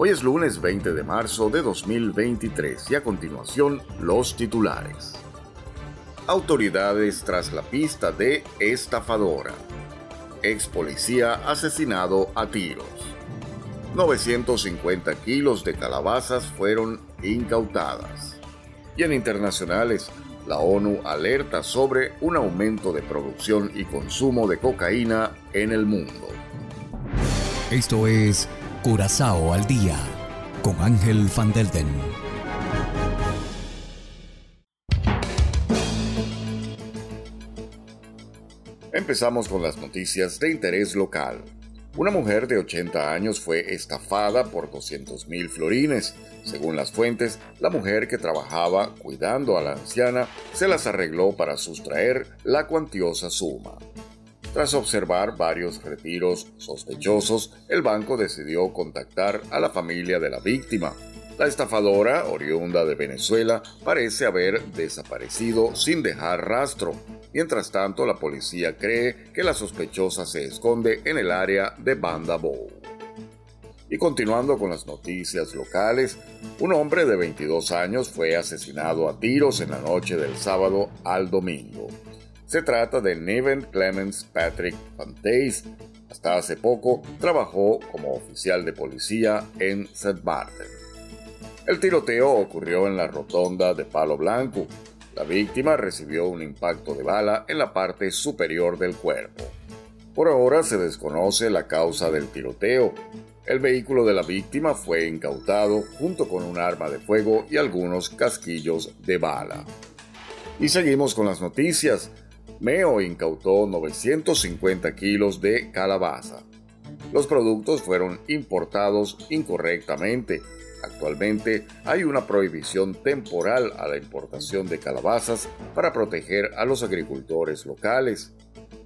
Hoy es lunes 20 de marzo de 2023 y a continuación los titulares. Autoridades tras la pista de estafadora. Ex policía asesinado a tiros. 950 kilos de calabazas fueron incautadas. Y en internacionales, la ONU alerta sobre un aumento de producción y consumo de cocaína en el mundo. Esto es Curazao al día con Ángel Van Delden. Empezamos con las noticias de interés local. Una mujer de 80 años fue estafada por 200 mil florines. Según las fuentes, la mujer que trabajaba cuidando a la anciana se las arregló para sustraer la cuantiosa suma. Tras observar varios retiros sospechosos, el banco decidió contactar a la familia de la víctima. La estafadora, oriunda de Venezuela, parece haber desaparecido sin dejar rastro. Mientras tanto, la policía cree que la sospechosa se esconde en el área de Banda Bow. Y continuando con las noticias locales, un hombre de 22 años fue asesinado a tiros en la noche del sábado al domingo. Se trata de Neven Clemens Patrick Fantays. Hasta hace poco trabajó como oficial de policía en St. Martin. El tiroteo ocurrió en la rotonda de Palo Blanco. La víctima recibió un impacto de bala en la parte superior del cuerpo. Por ahora se desconoce la causa del tiroteo. El vehículo de la víctima fue incautado junto con un arma de fuego y algunos casquillos de bala. Y seguimos con las noticias. Meo incautó 950 kilos de calabaza. Los productos fueron importados incorrectamente. Actualmente hay una prohibición temporal a la importación de calabazas para proteger a los agricultores locales.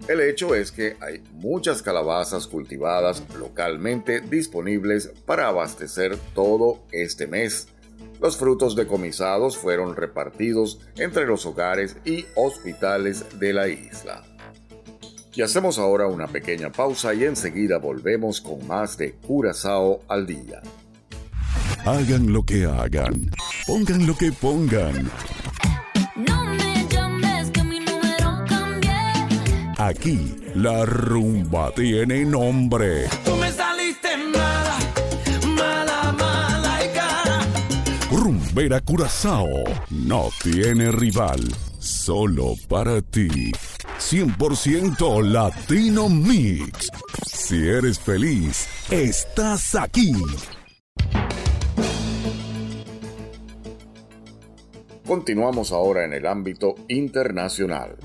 El hecho es que hay muchas calabazas cultivadas localmente disponibles para abastecer todo este mes. Los frutos decomisados fueron repartidos entre los hogares y hospitales de la isla. Y hacemos ahora una pequeña pausa y enseguida volvemos con más de Curazao al día. Hagan lo que hagan, pongan lo que pongan. No me llames que mi número cambié. Aquí la rumba tiene nombre. Rumbera Curazao no tiene rival, solo para ti. 100% Latino Mix. Si eres feliz, estás aquí. Continuamos ahora en el ámbito internacional.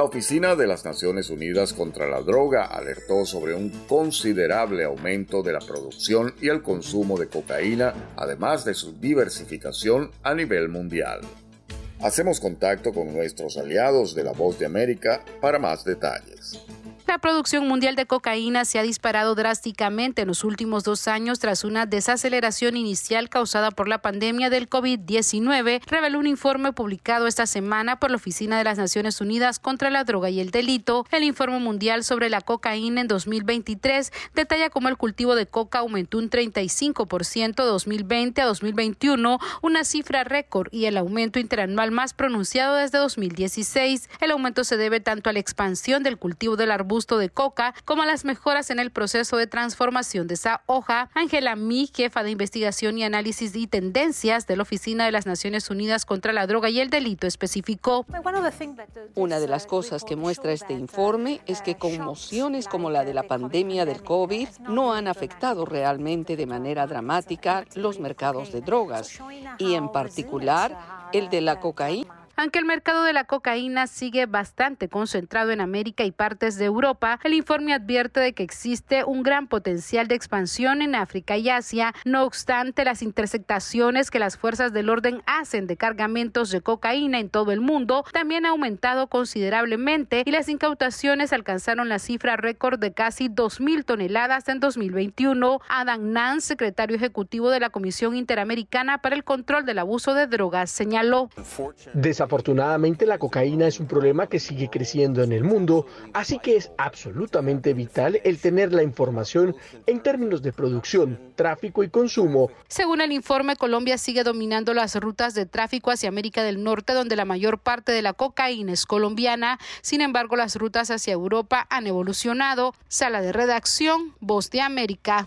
La Oficina de las Naciones Unidas contra la Droga alertó sobre un considerable aumento de la producción y el consumo de cocaína, además de su diversificación a nivel mundial. Hacemos contacto con nuestros aliados de la Voz de América para más detalles. La producción mundial de cocaína se ha disparado drásticamente en los últimos dos años tras una desaceleración inicial causada por la pandemia del COVID-19, reveló un informe publicado esta semana por la Oficina de las Naciones Unidas contra la Droga y el Delito. El informe mundial sobre la cocaína en 2023 detalla cómo el cultivo de coca aumentó un 35% de 2020 a 2021, una cifra récord y el aumento interanual más pronunciado desde 2016. El aumento se debe tanto a la expansión del cultivo del arbusto de coca, como las mejoras en el proceso de transformación de esa hoja. Ángela Mi, jefa de investigación y análisis y tendencias de la Oficina de las Naciones Unidas contra la Droga y el Delito, especificó. Una de las cosas que muestra este informe es que conmociones como la de la pandemia del COVID no han afectado realmente de manera dramática los mercados de drogas y en particular el de la cocaína Aunque el mercado de la cocaína sigue bastante concentrado en América y partes de Europa, el informe advierte de que existe un gran potencial de expansión en África y Asia. No obstante, las interceptaciones que las fuerzas del orden hacen de cargamentos de cocaína en todo el mundo también ha aumentado considerablemente y las incautaciones alcanzaron la cifra récord de casi 2.000 toneladas en 2021. Adam Nance, secretario ejecutivo de la Comisión Interamericana para el Control del Abuso de Drogas, señaló. Desafortunadamente, la cocaína es un problema que sigue creciendo en el mundo, así que es absolutamente vital el tener la información en términos de producción, tráfico y consumo. Según el informe, Colombia sigue dominando las rutas de tráfico hacia América del Norte, donde la mayor parte de la cocaína es colombiana. Sin embargo, las rutas hacia Europa han evolucionado. Sala de redacción, Voz de América.